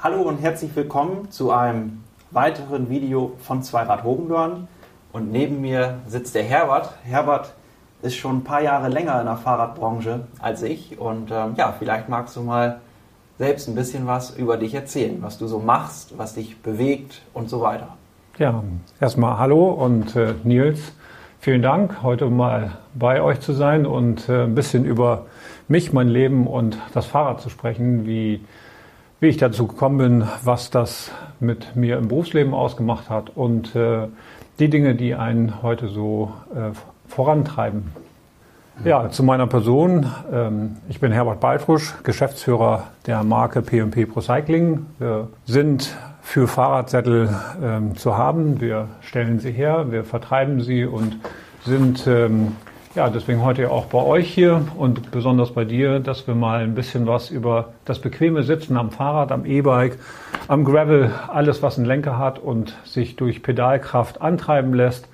Hallo und herzlich willkommen zu einem weiteren Video von Zweirad Hogendorn. Und neben mir sitzt der Herbert. Herbert ist schon ein paar Jahre länger in der Fahrradbranche als ich. Und ähm, ja, vielleicht magst du mal selbst ein bisschen was über dich erzählen, was du so machst, was dich bewegt und so weiter. Ja, erstmal hallo und äh, Nils, vielen Dank, heute mal bei euch zu sein und äh, ein bisschen über mich, mein Leben und das Fahrrad zu sprechen, wie wie ich dazu gekommen bin, was das mit mir im Berufsleben ausgemacht hat und äh, die Dinge, die einen heute so äh, vorantreiben. Ja, zu meiner Person. Ähm, ich bin Herbert Baltrusch, Geschäftsführer der Marke P&P Pro Cycling. Wir sind für Fahrradsättel ähm, zu haben. Wir stellen sie her, wir vertreiben sie und sind ähm, ja, deswegen heute auch bei euch hier und besonders bei dir, dass wir mal ein bisschen was über das bequeme Sitzen am Fahrrad, am E-Bike, am Gravel, alles was einen Lenker hat und sich durch Pedalkraft antreiben lässt,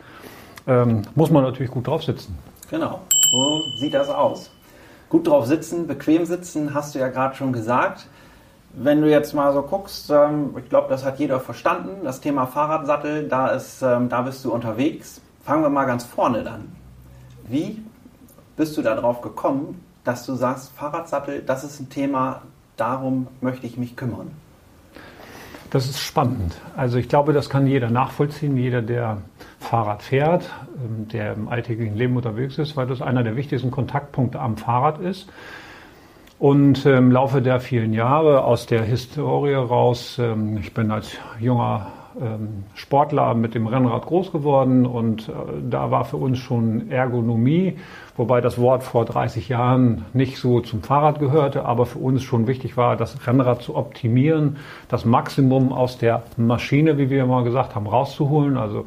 ähm, muss man natürlich gut drauf sitzen. Genau, so sieht das aus. Gut drauf sitzen, bequem sitzen, hast du ja gerade schon gesagt. Wenn du jetzt mal so guckst, ähm, ich glaube, das hat jeder verstanden, das Thema Fahrradsattel, da, ist, ähm, da bist du unterwegs. Fangen wir mal ganz vorne an. Wie bist du darauf gekommen, dass du sagst, Fahrradsattel, das ist ein Thema, darum möchte ich mich kümmern? Das ist spannend. Also ich glaube, das kann jeder nachvollziehen, jeder, der Fahrrad fährt, ähm, der im alltäglichen Leben unterwegs ist, weil das einer der wichtigsten Kontaktpunkte am Fahrrad ist. Und im Laufe der vielen Jahre aus der Historie raus, ähm, ich bin als junger ähm, Sportler mit dem Rennrad groß geworden und äh, da war für uns schon Ergonomie, wobei das Wort vor 30 Jahren nicht so zum Fahrrad gehörte, aber für uns schon wichtig war, das Rennrad zu optimieren, das Maximum aus der Maschine, wie wir mal gesagt haben, rauszuholen, also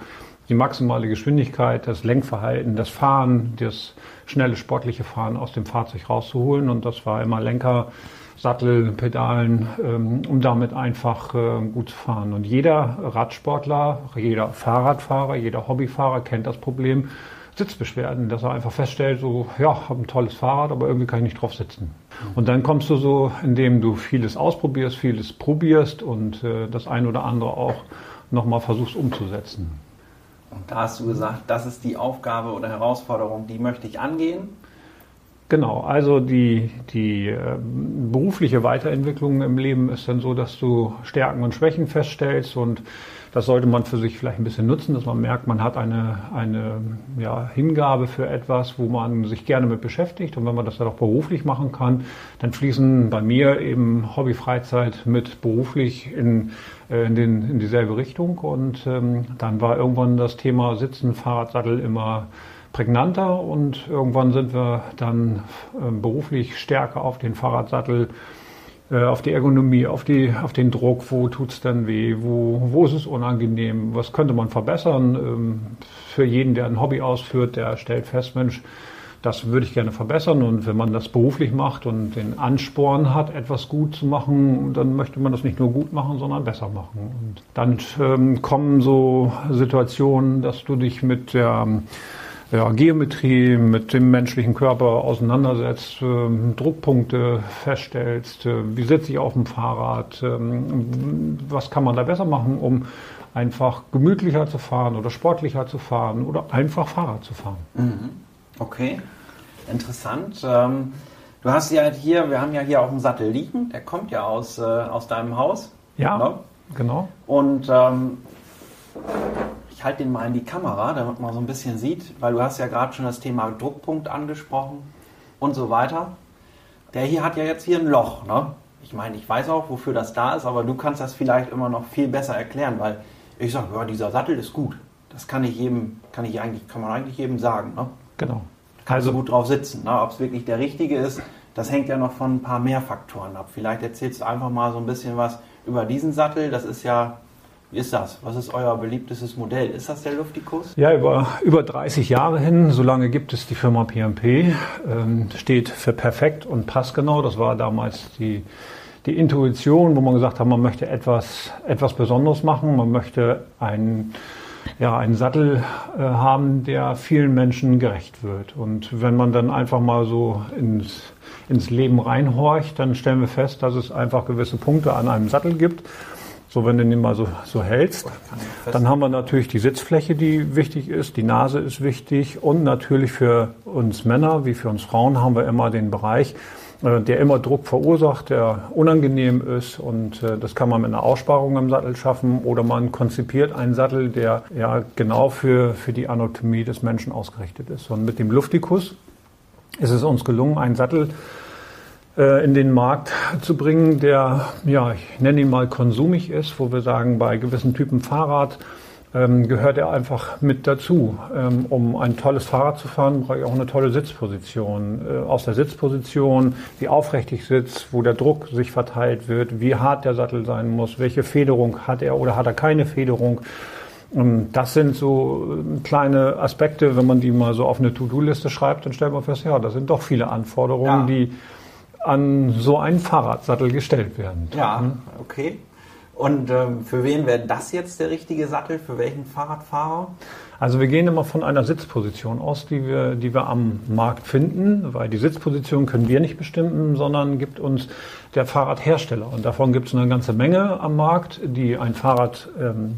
die maximale Geschwindigkeit, das Lenkverhalten, das Fahren, das schnelle sportliche Fahren aus dem Fahrzeug rauszuholen. Und das war immer Lenker, Sattel, Pedalen, ähm, um damit einfach äh, gut zu fahren. Und jeder Radsportler, jeder Fahrradfahrer, jeder Hobbyfahrer kennt das Problem Sitzbeschwerden, dass er einfach feststellt, so, ja, habe ein tolles Fahrrad, aber irgendwie kann ich nicht drauf sitzen. Und dann kommst du so, indem du vieles ausprobierst, vieles probierst und äh, das ein oder andere auch nochmal versuchst umzusetzen. Und da hast du gesagt, das ist die Aufgabe oder Herausforderung, die möchte ich angehen. Genau, also die, die äh, berufliche Weiterentwicklung im Leben ist dann so, dass du Stärken und Schwächen feststellst und das sollte man für sich vielleicht ein bisschen nutzen, dass man merkt, man hat eine, eine ja, Hingabe für etwas, wo man sich gerne mit beschäftigt. Und wenn man das dann auch beruflich machen kann, dann fließen bei mir eben Hobby, Freizeit mit beruflich in, äh, in, den, in dieselbe Richtung. Und ähm, dann war irgendwann das Thema Sitzen, Fahrradsattel immer prägnanter und irgendwann sind wir dann äh, beruflich stärker auf den Fahrradsattel, äh, auf die Ergonomie, auf, die, auf den Druck, wo tut es denn weh, wo, wo ist es unangenehm, was könnte man verbessern. Ähm, für jeden, der ein Hobby ausführt, der stellt fest, Mensch, das würde ich gerne verbessern. Und wenn man das beruflich macht und den Ansporn hat, etwas gut zu machen, dann möchte man das nicht nur gut machen, sondern besser machen. Und dann ähm, kommen so Situationen, dass du dich mit der ja, Geometrie mit dem menschlichen Körper auseinandersetzt, äh, Druckpunkte feststellst, äh, wie sitze ich auf dem Fahrrad, äh, was kann man da besser machen, um einfach gemütlicher zu fahren oder sportlicher zu fahren oder einfach Fahrrad zu fahren. Mhm. Okay, interessant. Ähm, du hast ja hier, wir haben ja hier auch einen Sattel liegen, der kommt ja aus, äh, aus deinem Haus. Ja, ne? genau. Und ähm, ich halte den mal in die Kamera, damit man so ein bisschen sieht, weil du hast ja gerade schon das Thema Druckpunkt angesprochen und so weiter. Der hier hat ja jetzt hier ein Loch, ne? Ich meine, ich weiß auch, wofür das da ist, aber du kannst das vielleicht immer noch viel besser erklären, weil ich sage, ja, dieser Sattel ist gut. Das kann ich jedem, kann ich eigentlich, kann man eigentlich jedem sagen, ne? Genau. Kannst also, gut drauf sitzen. Ne? Ob es wirklich der richtige ist, das hängt ja noch von ein paar mehr Faktoren ab. Vielleicht erzählst du einfach mal so ein bisschen was über diesen Sattel. Das ist ja wie ist das? Was ist euer beliebtestes Modell? Ist das der Luftikus? Ja, über, über 30 Jahre hin, so lange gibt es die Firma PMP, ähm, steht für perfekt und passgenau. Das war damals die, die Intuition, wo man gesagt hat, man möchte etwas, etwas Besonderes machen, man möchte ein, ja, einen Sattel äh, haben, der vielen Menschen gerecht wird. Und wenn man dann einfach mal so ins, ins Leben reinhorcht, dann stellen wir fest, dass es einfach gewisse Punkte an einem Sattel gibt. So, wenn du den mal so, so hältst, dann haben wir natürlich die Sitzfläche, die wichtig ist, die Nase ist wichtig und natürlich für uns Männer wie für uns Frauen haben wir immer den Bereich, äh, der immer Druck verursacht, der unangenehm ist und äh, das kann man mit einer Aussparung im Sattel schaffen oder man konzipiert einen Sattel, der ja genau für, für die Anatomie des Menschen ausgerichtet ist. Und mit dem Luftikus ist es uns gelungen, einen Sattel in den Markt zu bringen, der, ja, ich nenne ihn mal konsumig ist, wo wir sagen, bei gewissen Typen Fahrrad ähm, gehört er einfach mit dazu. Ähm, um ein tolles Fahrrad zu fahren, brauche ich auch eine tolle Sitzposition. Äh, aus der Sitzposition, wie aufrecht ich sitze, wo der Druck sich verteilt wird, wie hart der Sattel sein muss, welche Federung hat er oder hat er keine Federung. Ähm, das sind so äh, kleine Aspekte, wenn man die mal so auf eine To-Do-Liste schreibt, dann stellt man fest, ja, das sind doch viele Anforderungen, ja. die an so einen Fahrradsattel gestellt werden. Ja, hm? okay. Und ähm, für wen wäre das jetzt der richtige Sattel? Für welchen Fahrradfahrer? Also wir gehen immer von einer Sitzposition aus, die wir, die wir am Markt finden, weil die Sitzposition können wir nicht bestimmen, sondern gibt uns der Fahrradhersteller. Und davon gibt es eine ganze Menge am Markt, die ein Fahrrad ähm,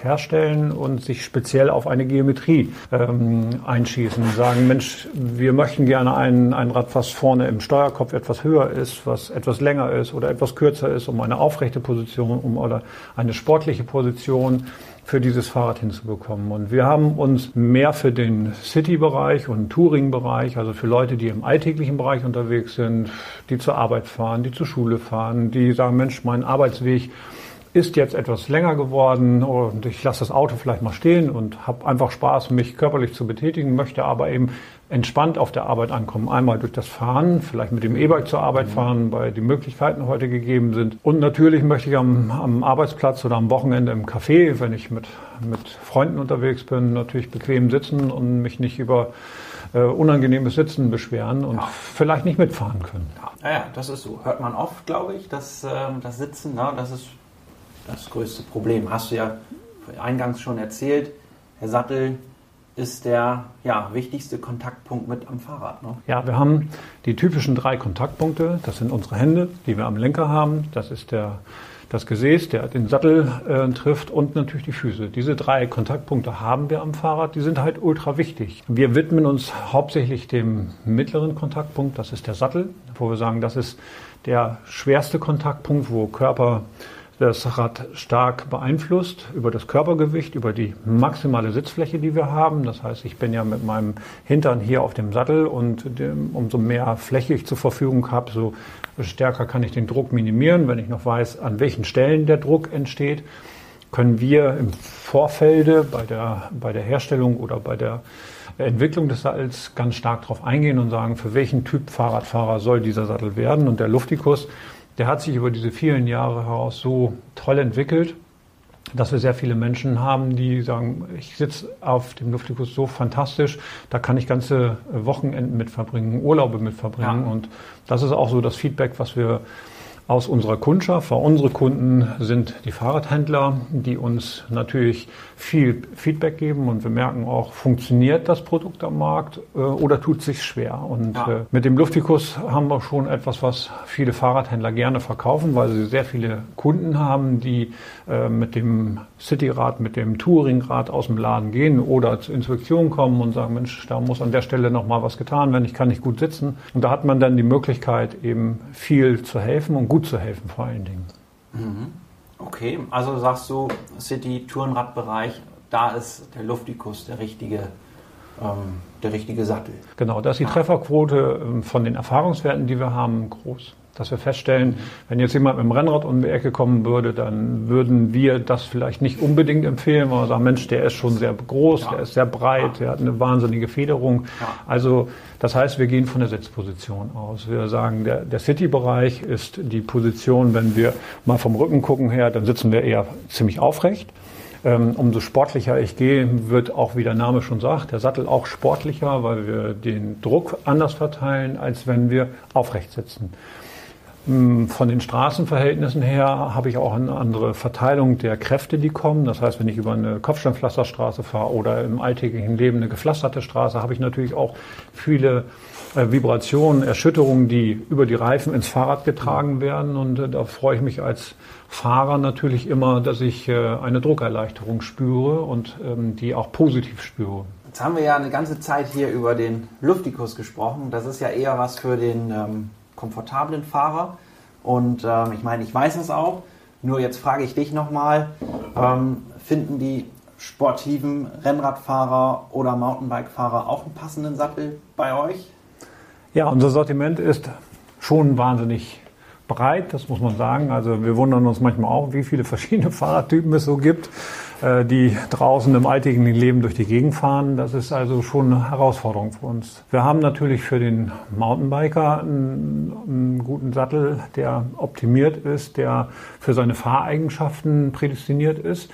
herstellen und sich speziell auf eine Geometrie ähm, einschießen. Sagen, Mensch, wir möchten gerne ein, ein Rad, was vorne im Steuerkopf etwas höher ist, was etwas länger ist oder etwas kürzer ist, um eine aufrechte Position um, oder eine sportliche Position für dieses Fahrrad hinzubekommen. Und wir haben uns mehr für den City-Bereich und Touring-Bereich, also für Leute, die im alltäglichen Bereich unterwegs sind, die zur Arbeit fahren, die zur Schule fahren, die sagen, Mensch, mein Arbeitsweg ist jetzt etwas länger geworden und ich lasse das Auto vielleicht mal stehen und habe einfach Spaß, mich körperlich zu betätigen, möchte aber eben entspannt auf der Arbeit ankommen. Einmal durch das Fahren, vielleicht mit dem E-Bike zur Arbeit fahren, weil die Möglichkeiten heute gegeben sind. Und natürlich möchte ich am, am Arbeitsplatz oder am Wochenende im Café, wenn ich mit, mit Freunden unterwegs bin, natürlich bequem sitzen und mich nicht über äh, unangenehmes Sitzen beschweren und ja. vielleicht nicht mitfahren können. Ja. ja, das ist so. Hört man oft, glaube ich, dass äh, das Sitzen, na, das ist das größte Problem. Hast du ja eingangs schon erzählt, der Sattel ist der ja, wichtigste Kontaktpunkt mit am Fahrrad. Ne? Ja, wir haben die typischen drei Kontaktpunkte. Das sind unsere Hände, die wir am Lenker haben. Das ist der, das Gesäß, der den Sattel äh, trifft und natürlich die Füße. Diese drei Kontaktpunkte haben wir am Fahrrad. Die sind halt ultra wichtig. Wir widmen uns hauptsächlich dem mittleren Kontaktpunkt. Das ist der Sattel, wo wir sagen, das ist der schwerste Kontaktpunkt, wo Körper das Rad stark beeinflusst über das Körpergewicht, über die maximale Sitzfläche, die wir haben. Das heißt, ich bin ja mit meinem Hintern hier auf dem Sattel und dem, umso mehr Fläche ich zur Verfügung habe, so stärker kann ich den Druck minimieren. Wenn ich noch weiß, an welchen Stellen der Druck entsteht, können wir im Vorfelde bei der, bei der Herstellung oder bei der Entwicklung des Sattels ganz stark darauf eingehen und sagen, für welchen Typ Fahrradfahrer soll dieser Sattel werden. Und der Luftikus der hat sich über diese vielen Jahre heraus so toll entwickelt, dass wir sehr viele Menschen haben, die sagen, ich sitze auf dem Luftikus so fantastisch, da kann ich ganze Wochenenden mit verbringen, Urlaube mit verbringen. Ja. Und das ist auch so das Feedback, was wir aus unserer Kundschaft, weil unsere Kunden sind die Fahrradhändler, die uns natürlich viel Feedback geben und wir merken auch, funktioniert das Produkt am Markt äh, oder tut sich schwer. Und ja. äh, mit dem Luftikus haben wir schon etwas, was viele Fahrradhändler gerne verkaufen, weil sie sehr viele Kunden haben, die äh, mit dem Cityrad, mit dem Touringrad aus dem Laden gehen oder zur Inspektion kommen und sagen, Mensch, da muss an der Stelle noch mal was getan werden, ich kann nicht gut sitzen. Und da hat man dann die Möglichkeit, eben viel zu helfen und gut zu helfen vor allen Dingen. Mhm. Okay, also sagst du, City-Tourenradbereich, da ist der Luftikus der richtige, ähm, der richtige Sattel. Genau, da ist die Trefferquote ähm, von den Erfahrungswerten, die wir haben, groß dass wir feststellen, wenn jetzt jemand mit dem Rennrad um die Ecke kommen würde, dann würden wir das vielleicht nicht unbedingt empfehlen, weil wir sagen, Mensch, der ist schon sehr groß, ja. der ist sehr breit, ja. der hat eine wahnsinnige Federung. Ja. Also das heißt, wir gehen von der Sitzposition aus. Wir sagen, der, der City-Bereich ist die Position, wenn wir mal vom Rücken gucken her, dann sitzen wir eher ziemlich aufrecht. Ähm, umso sportlicher ich gehe, wird auch, wie der Name schon sagt, der Sattel auch sportlicher, weil wir den Druck anders verteilen, als wenn wir aufrecht sitzen. Hm, von den Straßenverhältnissen her habe ich auch eine andere Verteilung der Kräfte, die kommen. Das heißt, wenn ich über eine Kopfsteinpflasterstraße fahre oder im alltäglichen Leben eine gepflasterte Straße, habe ich natürlich auch viele äh, Vibrationen, Erschütterungen, die über die Reifen ins Fahrrad getragen werden. Und äh, da freue ich mich als Fahrer natürlich immer, dass ich äh, eine Druckerleichterung spüre und ähm, die auch positiv spüre. Jetzt haben wir ja eine ganze Zeit hier über den Luftikus gesprochen. Das ist ja eher was für den ähm, komfortablen Fahrer. Und ähm, ich meine, ich weiß es auch. Nur jetzt frage ich dich nochmal, ähm, finden die sportiven Rennradfahrer oder Mountainbike-Fahrer auch einen passenden Sattel bei euch? Ja, unser Sortiment ist schon wahnsinnig breit, das muss man sagen. Also wir wundern uns manchmal auch, wie viele verschiedene Fahrradtypen es so gibt. Äh, die draußen im alltäglichen Leben durch die Gegend fahren. Das ist also schon eine Herausforderung für uns. Wir haben natürlich für den Mountainbiker einen, einen guten Sattel, der optimiert ist, der für seine Fahreigenschaften prädestiniert ist.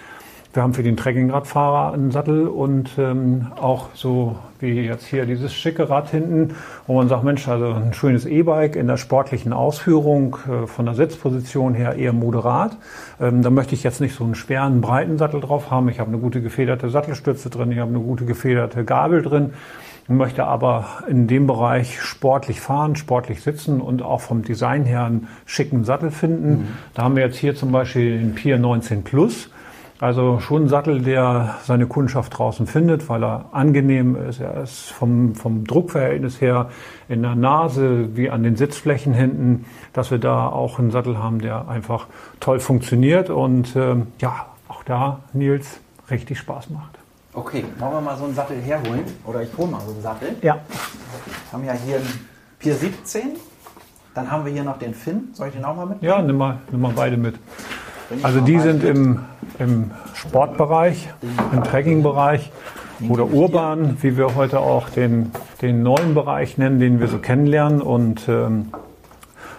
Wir haben für den Trekkingradfahrer einen Sattel und ähm, auch so wie jetzt hier dieses schicke Rad hinten, wo man sagt, Mensch, also ein schönes E-Bike in der sportlichen Ausführung, äh, von der Sitzposition her eher moderat. Ähm, da möchte ich jetzt nicht so einen schweren, breiten Sattel drauf haben. Ich habe eine gute gefederte Sattelstütze drin, ich habe eine gute gefederte Gabel drin möchte aber in dem Bereich sportlich fahren, sportlich sitzen und auch vom Design her einen schicken Sattel finden. Mhm. Da haben wir jetzt hier zum Beispiel den Pier 19 Plus. Also schon ein Sattel, der seine Kundschaft draußen findet, weil er angenehm ist. Er ist vom, vom Druckverhältnis her in der Nase wie an den Sitzflächen hinten, dass wir da auch einen Sattel haben, der einfach toll funktioniert und ähm, ja, auch da, Nils, richtig Spaß macht. Okay, wollen wir mal so einen Sattel herholen? Oder ich hole mal so einen Sattel. Ja. Wir haben ja hier einen Pier 17. Dann haben wir hier noch den Finn. Soll ich den auch mal mit? Ja, nimm mal, nimm mal beide mit. Also die sind im, im Sportbereich, im Trekkingbereich oder urban, wie wir heute auch den, den neuen Bereich nennen, den wir so kennenlernen. Und ähm,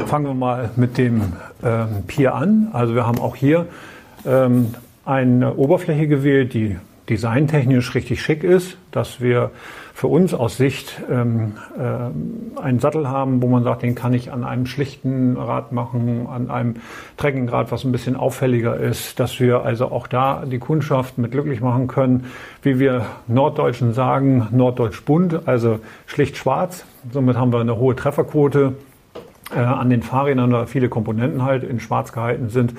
fangen wir mal mit dem ähm, Pier an. Also wir haben auch hier ähm, eine Oberfläche gewählt, die designtechnisch richtig schick ist, dass wir für uns aus Sicht ähm, äh, einen Sattel haben, wo man sagt, den kann ich an einem schlichten Rad machen, an einem Trekkingrad, was ein bisschen auffälliger ist, dass wir also auch da die Kundschaft mit glücklich machen können, wie wir Norddeutschen sagen, norddeutsch bunt, also schlicht schwarz. Somit haben wir eine hohe Trefferquote äh, an den Fahrrädern, da viele Komponenten halt in schwarz gehalten sind.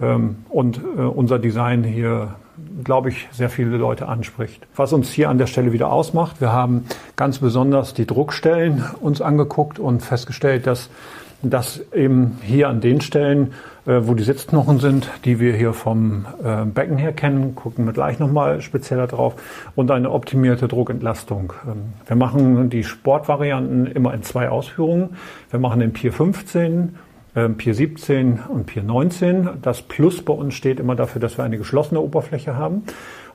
Ähm, und äh, unser Design hier glaube ich, sehr viele Leute anspricht. Was uns hier an der Stelle wieder ausmacht, wir haben ganz besonders die Druckstellen uns angeguckt und festgestellt, dass dass eben hier an den Stellen, äh, wo die Sitzknochen sind, die wir hier vom äh, Becken her kennen, gucken wir gleich nochmal spezieller drauf, und eine optimierte Druckentlastung. Ähm, wir machen die Sportvarianten immer in zwei Ausführungen. Wir machen den Pier 15 ähm, Pier 17 und Pier 19. Das Plus bei uns steht immer dafür, dass wir eine geschlossene Oberfläche haben.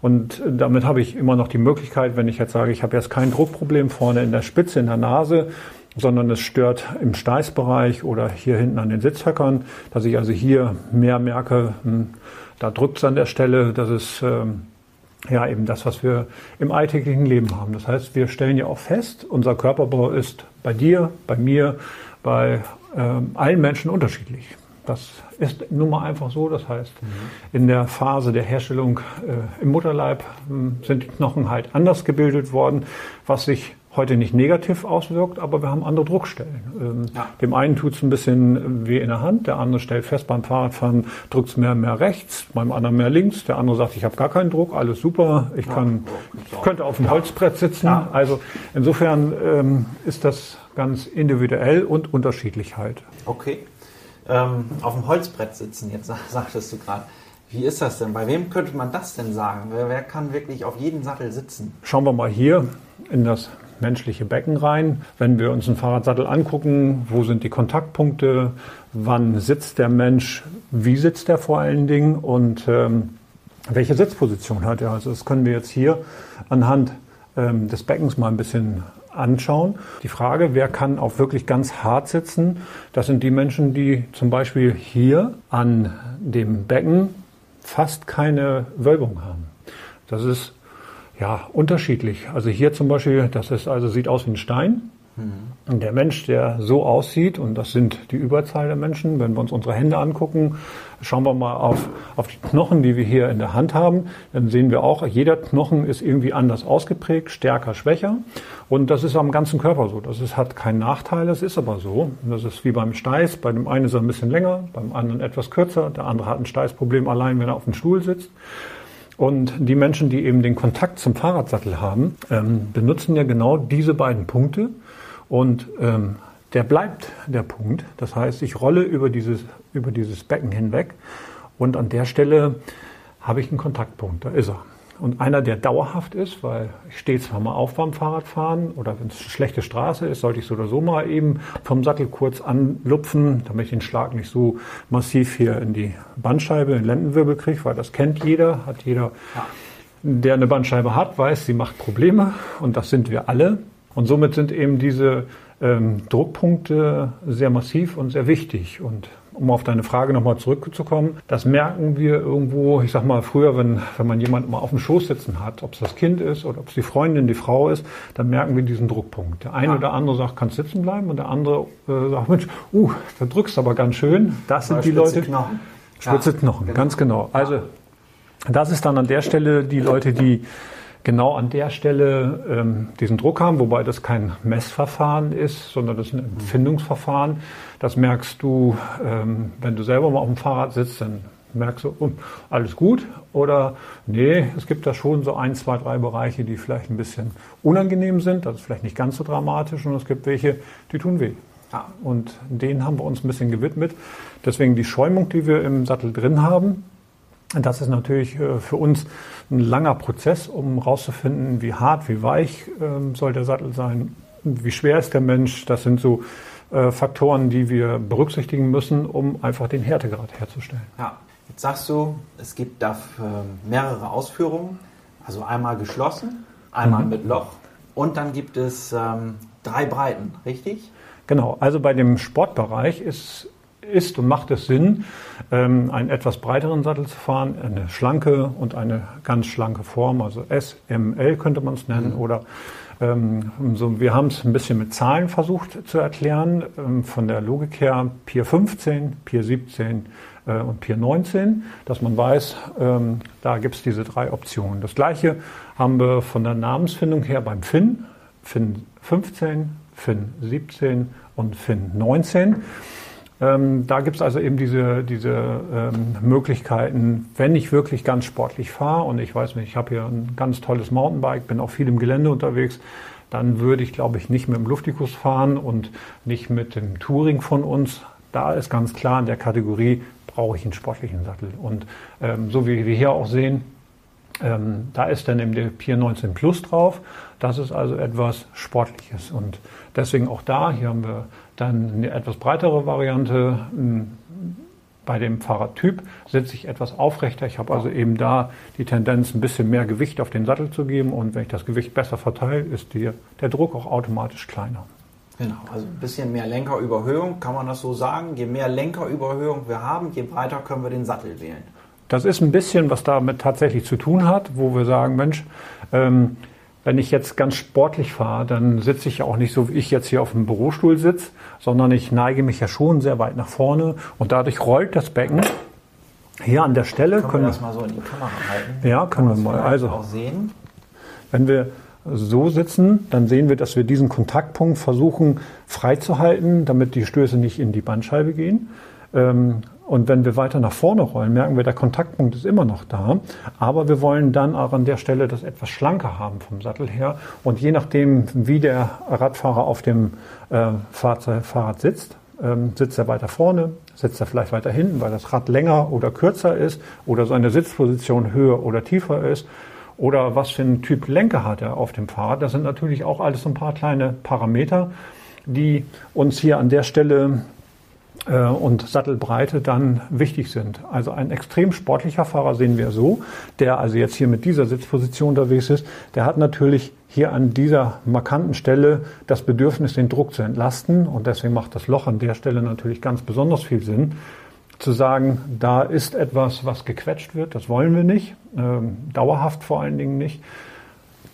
Und damit habe ich immer noch die Möglichkeit, wenn ich jetzt sage, ich habe jetzt kein Druckproblem vorne in der Spitze, in der Nase, sondern es stört im Steißbereich oder hier hinten an den Sitzhöckern, dass ich also hier mehr merke, hm, da drückt es an der Stelle, das ist ähm, ja eben das, was wir im alltäglichen Leben haben. Das heißt, wir stellen ja auch fest, unser Körperbau ist bei dir, bei mir, bei ähm, allen Menschen unterschiedlich. Das ist nun mal einfach so. Das heißt, mhm. in der Phase der Herstellung äh, im Mutterleib äh, sind die Knochen halt anders gebildet worden, was sich heute nicht negativ auswirkt, aber wir haben andere Druckstellen. Ähm, ja. Dem einen tut es ein bisschen weh in der Hand, der andere stellt fest, beim Fahrradfahren drückt es mehr mehr rechts, beim anderen mehr links, der andere sagt, ich habe gar keinen Druck, alles super, ich, kann, ich könnte auf dem Holzbrett sitzen. Ja. Also insofern ähm, ist das ganz individuell und unterschiedlich halt. Okay. Ähm, auf dem Holzbrett sitzen, jetzt sagtest du gerade. Wie ist das denn? Bei wem könnte man das denn sagen? Wer, wer, kann wirklich auf jedem Sattel sitzen? Schauen wir mal hier in das menschliche Becken rein. Wenn wir uns einen Fahrradsattel angucken, wo sind die Kontaktpunkte? Wann sitzt der Mensch? Wie sitzt er vor allen Dingen? Und ähm, welche Sitzposition hat er? Also das können wir jetzt hier anhand ähm, des Beckens mal ein bisschen anschauen. Die Frage, wer kann auch wirklich ganz hart sitzen, das sind die Menschen, die zum Beispiel hier an dem Becken fast keine Wölbung haben. Das ist ja unterschiedlich. Also hier zum Beispiel, das ist also sieht aus wie ein Stein. Mhm. Der Mensch, der so aussieht, und das sind die Überzahl der Menschen, wenn wir uns unsere Hände angucken, schauen wir mal auf, auf die Knochen, die wir hier in der Hand haben, dann sehen wir auch, jeder Knochen ist irgendwie anders ausgeprägt, stärker, schwächer. Und das ist am ganzen Körper so. Das ist, hat keinen Nachteil, das ist aber so. Das ist wie beim Steiß. Bei dem einen ist er ein bisschen länger, beim anderen etwas kürzer. Der andere hat ein Steißproblem allein, wenn er auf dem Stuhl sitzt. Und die Menschen, die eben den Kontakt zum Fahrradsattel haben, ähm, benutzen ja genau diese beiden Punkte. Und ähm, der bleibt der Punkt. Das heißt, ich rolle über dieses, über dieses Becken hinweg und an der Stelle habe ich einen Kontaktpunkt. Da ist er. Und einer, der dauerhaft ist, weil ich stehe zwar mal auf beim Fahrradfahren oder wenn es eine schlechte Straße ist, sollte ich so oder so mal eben vom Sattel kurz anlupfen, damit ich den Schlag nicht so massiv hier in die Bandscheibe, in den Lendenwirbel kriege, weil das kennt jeder, hat jeder, der eine Bandscheibe hat, weiß, sie macht Probleme und das sind wir alle. Und somit sind eben diese ähm, Druckpunkte sehr massiv und sehr wichtig. Und um auf deine Frage nochmal zurückzukommen, das merken wir irgendwo, ich sag mal, früher, wenn, wenn man jemanden mal auf dem Schoß sitzen hat, ob es das Kind ist oder ob es die Freundin, die Frau ist, dann merken wir diesen Druckpunkt. Der eine ja. oder andere sagt, kannst sitzen bleiben und der andere äh, sagt, Mensch, uh, da drückst du aber ganz schön. Das sind die Leute. Knochen. Spitze ja, Knochen, genau. ganz genau. Also, das ist dann an der Stelle die Leute, die genau an der Stelle ähm, diesen Druck haben, wobei das kein Messverfahren ist, sondern das ist ein Empfindungsverfahren. Das merkst du, ähm, wenn du selber mal auf dem Fahrrad sitzt, dann merkst du, um, alles gut oder nee, es gibt da schon so ein, zwei, drei Bereiche, die vielleicht ein bisschen unangenehm sind, das ist vielleicht nicht ganz so dramatisch und es gibt welche, die tun weh. Ja. Und denen haben wir uns ein bisschen gewidmet. Deswegen die Schäumung, die wir im Sattel drin haben, das ist natürlich äh, für uns ein langer Prozess, um herauszufinden, wie hart, wie weich ähm, soll der Sattel sein, wie schwer ist der Mensch. Das sind so äh, Faktoren, die wir berücksichtigen müssen, um einfach den Härtegrad herzustellen. Ja, jetzt sagst du, es gibt da mehrere Ausführungen, also einmal geschlossen, einmal mhm. mit Loch und dann gibt es ähm, drei Breiten, richtig? Genau, also bei dem Sportbereich ist ist und macht es Sinn, ähm, einen etwas breiteren Sattel zu fahren, eine schlanke und eine ganz schlanke Form, also SML könnte man es nennen, mhm. oder ähm, so, wir haben es ein bisschen mit Zahlen versucht zu erklären, ähm, von der Logik her Pier 15, Pier 17 äh, und Pier 19, dass man weiß, ähm, da gibt es diese drei Optionen. Das gleiche haben wir von der Namensfindung her beim Finn, Finn 15, Finn 17 und Finn 19. Ähm, da gibt es also eben diese, diese ähm, Möglichkeiten, wenn ich wirklich ganz sportlich fahre und ich weiß nicht, ich habe hier ein ganz tolles Mountainbike, bin auch viel im Gelände unterwegs, dann würde ich, glaube ich, nicht mit dem Luftikus fahren und nicht mit dem Touring von uns. Da ist ganz klar, in der Kategorie brauche ich einen sportlichen Sattel. Und ähm, so wie wir hier auch sehen, ähm, da ist dann eben der Pier 19 Plus drauf. Das ist also etwas Sportliches. Und deswegen auch da, hier haben wir dann eine etwas breitere Variante. Hm, bei dem Fahrradtyp sitze ich etwas aufrechter. Ich habe also eben da die Tendenz, ein bisschen mehr Gewicht auf den Sattel zu geben. Und wenn ich das Gewicht besser verteile, ist die, der Druck auch automatisch kleiner. Genau, also ein bisschen mehr Lenkerüberhöhung, kann man das so sagen? Je mehr Lenkerüberhöhung wir haben, je breiter können wir den Sattel wählen. Das ist ein bisschen, was damit tatsächlich zu tun hat, wo wir sagen, Mensch, ähm, wenn ich jetzt ganz sportlich fahre, dann sitze ich ja auch nicht so, wie ich jetzt hier auf dem Bürostuhl sitze, sondern ich neige mich ja schon sehr weit nach vorne und dadurch rollt das Becken. Hier an der Stelle können, können wir das mal so in die Kamera halten. Ja, können wir mal. Also, auch sehen. wenn wir so sitzen, dann sehen wir, dass wir diesen Kontaktpunkt versuchen freizuhalten, damit die Stöße nicht in die Bandscheibe gehen. Ähm, und wenn wir weiter nach vorne rollen, merken wir, der Kontaktpunkt ist immer noch da. Aber wir wollen dann auch an der Stelle das etwas schlanker haben vom Sattel her. Und je nachdem, wie der Radfahrer auf dem äh, Fahrzeug, Fahrrad sitzt, ähm, sitzt er weiter vorne, sitzt er vielleicht weiter hinten, weil das Rad länger oder kürzer ist oder seine Sitzposition höher oder tiefer ist. Oder was für ein Typ Lenker hat er auf dem Fahrrad. Das sind natürlich auch alles so ein paar kleine Parameter, die uns hier an der Stelle und Sattelbreite dann wichtig sind. Also ein extrem sportlicher Fahrer sehen wir so, der also jetzt hier mit dieser Sitzposition unterwegs ist, der hat natürlich hier an dieser markanten Stelle das Bedürfnis, den Druck zu entlasten und deswegen macht das Loch an der Stelle natürlich ganz besonders viel Sinn. Zu sagen, da ist etwas, was gequetscht wird, das wollen wir nicht, ähm, dauerhaft vor allen Dingen nicht,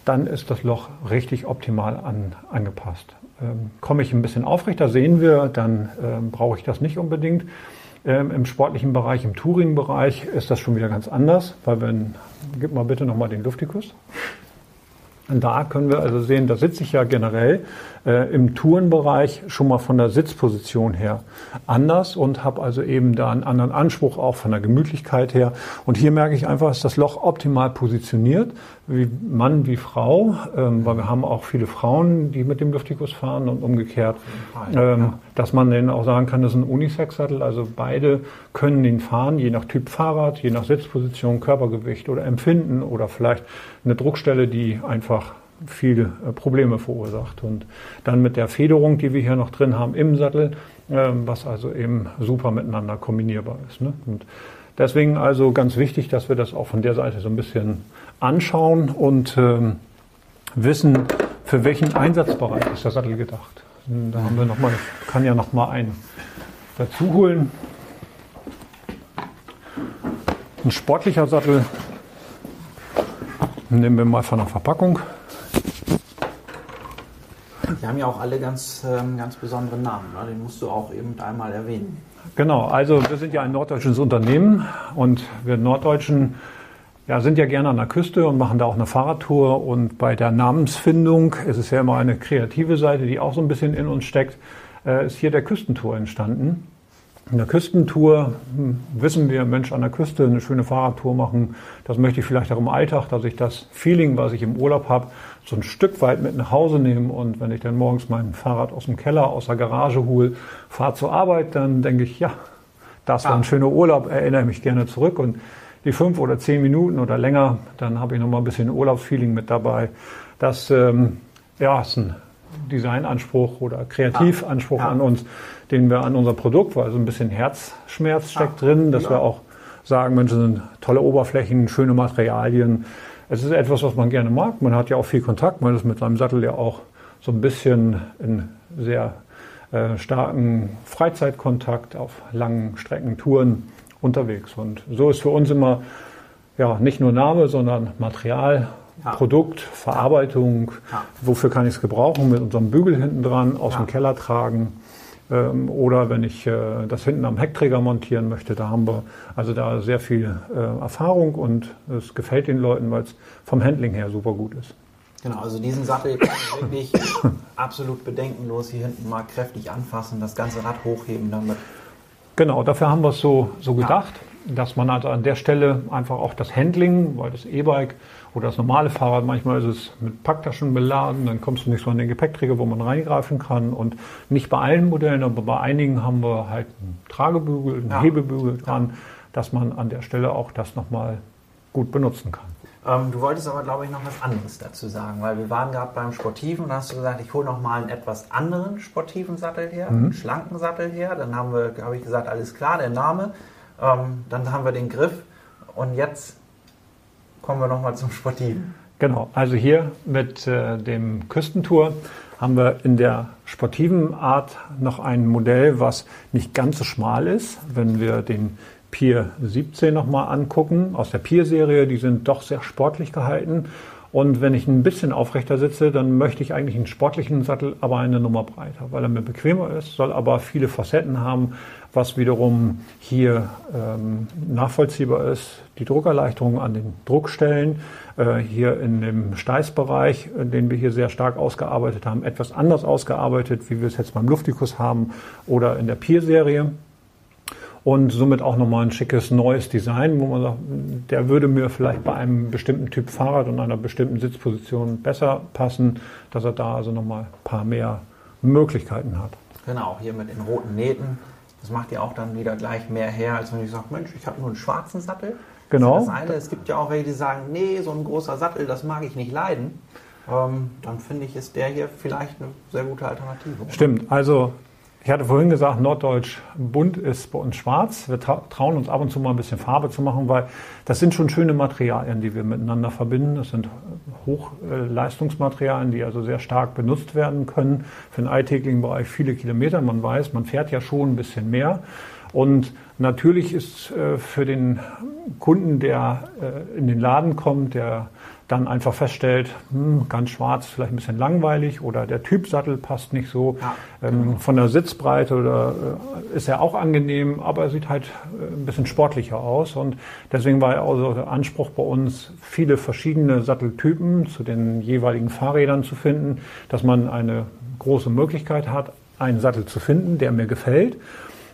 dann ist das Loch richtig optimal an, angepasst. Ähm, komme ich ein bisschen aufrechter, sehen wir, dann ähm, brauche ich das nicht unbedingt. Ähm, Im sportlichen Bereich, im Touring-Bereich ist das schon wieder ganz anders, weil wenn, gib mal bitte nochmal den Luftikus. Da können wir also sehen, da sitze ich ja generell äh, im Tourenbereich schon mal von der Sitzposition her anders und habe also eben da einen anderen Anspruch auch von der Gemütlichkeit her. Und hier merke ich einfach, ist das Loch optimal positioniert, wie Mann wie Frau, ähm, weil wir haben auch viele Frauen, die mit dem Luftikus fahren und umgekehrt, ähm, dass man denen auch sagen kann, das ist ein Unisex-Sattel, also beide können den fahren, je nach Typ Fahrrad, je nach Sitzposition, Körpergewicht oder Empfinden oder vielleicht eine Druckstelle, die einfach viele äh, Probleme verursacht. Und dann mit der Federung, die wir hier noch drin haben im Sattel, ähm, was also eben super miteinander kombinierbar ist. Ne? Und deswegen also ganz wichtig, dass wir das auch von der Seite so ein bisschen anschauen und ähm, wissen, für welchen Einsatzbereich ist der Sattel gedacht. Da haben wir noch mal, kann ja noch mal einen dazu holen. Ein sportlicher Sattel nehmen wir mal von der Verpackung. Die haben ja auch alle ganz, ähm, ganz besondere Namen. Ne? Den musst du auch eben einmal erwähnen. Genau, also wir sind ja ein norddeutsches Unternehmen und wir Norddeutschen ja, sind ja gerne an der Küste und machen da auch eine Fahrradtour. Und bei der Namensfindung ist es ja immer eine kreative Seite, die auch so ein bisschen in uns steckt, äh, ist hier der Küstentour entstanden. In der Küstentour hm, wissen wir, Mensch, an der Küste eine schöne Fahrradtour machen. Das möchte ich vielleicht auch im Alltag, dass ich das Feeling, was ich im Urlaub habe, so ein Stück weit mit nach Hause nehme. Und wenn ich dann morgens mein Fahrrad aus dem Keller, aus der Garage hole, fahre zur Arbeit, dann denke ich, ja, das war ein schöner Urlaub, erinnere mich gerne zurück. Und die fünf oder zehn Minuten oder länger, dann habe ich noch mal ein bisschen Urlaubsfeeling mit dabei. Das ähm, ja, ist ein Designanspruch oder Kreativanspruch ja. an uns, den wir an unser Produkt, weil so ein bisschen Herzschmerz steckt ja. drin, dass ja. wir auch sagen, Menschen sind tolle Oberflächen, schöne Materialien. Es ist etwas, was man gerne mag. Man hat ja auch viel Kontakt. Man ist mit seinem Sattel ja auch so ein bisschen in sehr äh, starken Freizeitkontakt auf langen Strecken, Touren unterwegs. Und so ist für uns immer ja, nicht nur Name, sondern Material, ja. Produkt, Verarbeitung, ja. wofür kann ich es gebrauchen, mit unserem Bügel hinten dran, aus ja. dem Keller tragen. Ähm, oder wenn ich äh, das hinten am Heckträger montieren möchte, da haben wir also da sehr viel äh, Erfahrung und es gefällt den Leuten, weil es vom Handling her super gut ist. Genau, also diesen Sattel kann ich wirklich absolut bedenkenlos hier hinten mal kräftig anfassen, das ganze Rad hochheben damit. Genau, dafür haben wir es so, so gedacht, dass man also an der Stelle einfach auch das Handling, weil das E-Bike oder das normale Fahrrad, manchmal ist es mit Packtaschen beladen, dann kommst du nicht so an den Gepäckträger, wo man reingreifen kann. Und nicht bei allen Modellen, aber bei einigen haben wir halt einen Tragebügel, einen ja. Hebebügel dran, ja. dass man an der Stelle auch das nochmal gut benutzen kann. Ähm, du wolltest aber, glaube ich, noch was anderes dazu sagen, weil wir waren gerade beim Sportiven und hast du gesagt, ich hole nochmal einen etwas anderen sportiven Sattel her, mhm. einen schlanken Sattel her. Dann haben wir, habe ich gesagt, alles klar, der Name. Ähm, dann haben wir den Griff. Und jetzt kommen wir nochmal zum Sportiven. Genau, also hier mit äh, dem Küstentour haben wir in der sportiven Art noch ein Modell, was nicht ganz so schmal ist. Wenn wir den Pier 17 nochmal angucken, aus der Pier-Serie, die sind doch sehr sportlich gehalten. Und wenn ich ein bisschen aufrechter sitze, dann möchte ich eigentlich einen sportlichen Sattel, aber eine Nummer breiter, weil er mir bequemer ist, soll aber viele Facetten haben, was wiederum hier ähm, nachvollziehbar ist. Die Druckerleichterung an den Druckstellen, äh, hier in dem Steißbereich, äh, den wir hier sehr stark ausgearbeitet haben, etwas anders ausgearbeitet, wie wir es jetzt beim Luftikus haben oder in der Pier-Serie und somit auch nochmal ein schickes neues Design, wo man sagt, der würde mir vielleicht bei einem bestimmten Typ Fahrrad und einer bestimmten Sitzposition besser passen, dass er da also nochmal ein paar mehr Möglichkeiten hat. Genau, hier mit den roten Nähten. Das macht ja auch dann wieder gleich mehr her, als wenn ich sage, Mensch, ich habe nur einen schwarzen Sattel. Genau. Das, das eine. Es gibt ja auch welche, die sagen, nee, so ein großer Sattel, das mag ich nicht leiden. Ähm, dann finde ich, ist der hier vielleicht eine sehr gute Alternative. Stimmt. Also ich hatte vorhin gesagt, Norddeutsch bunt ist bei uns schwarz. Wir trauen uns ab und zu mal ein bisschen Farbe zu machen, weil das sind schon schöne Materialien, die wir miteinander verbinden. Das sind Hochleistungsmaterialien, die also sehr stark benutzt werden können für den alltäglichen Bereich viele Kilometer. Man weiß, man fährt ja schon ein bisschen mehr. Und natürlich ist äh, für den Kunden, der äh, in den Laden kommt, der dann einfach feststellt, hm, ganz schwarz, vielleicht ein bisschen langweilig oder der Typ Sattel passt nicht so. Ja, ähm, genau. von der Sitzbreite oder äh, ist er auch angenehm, aber er sieht halt äh, ein bisschen sportlicher aus. Und deswegen war also der Anspruch bei uns, viele verschiedene Satteltypen zu den jeweiligen Fahrrädern zu finden, dass man eine große Möglichkeit hat, einen Sattel zu finden, der mir gefällt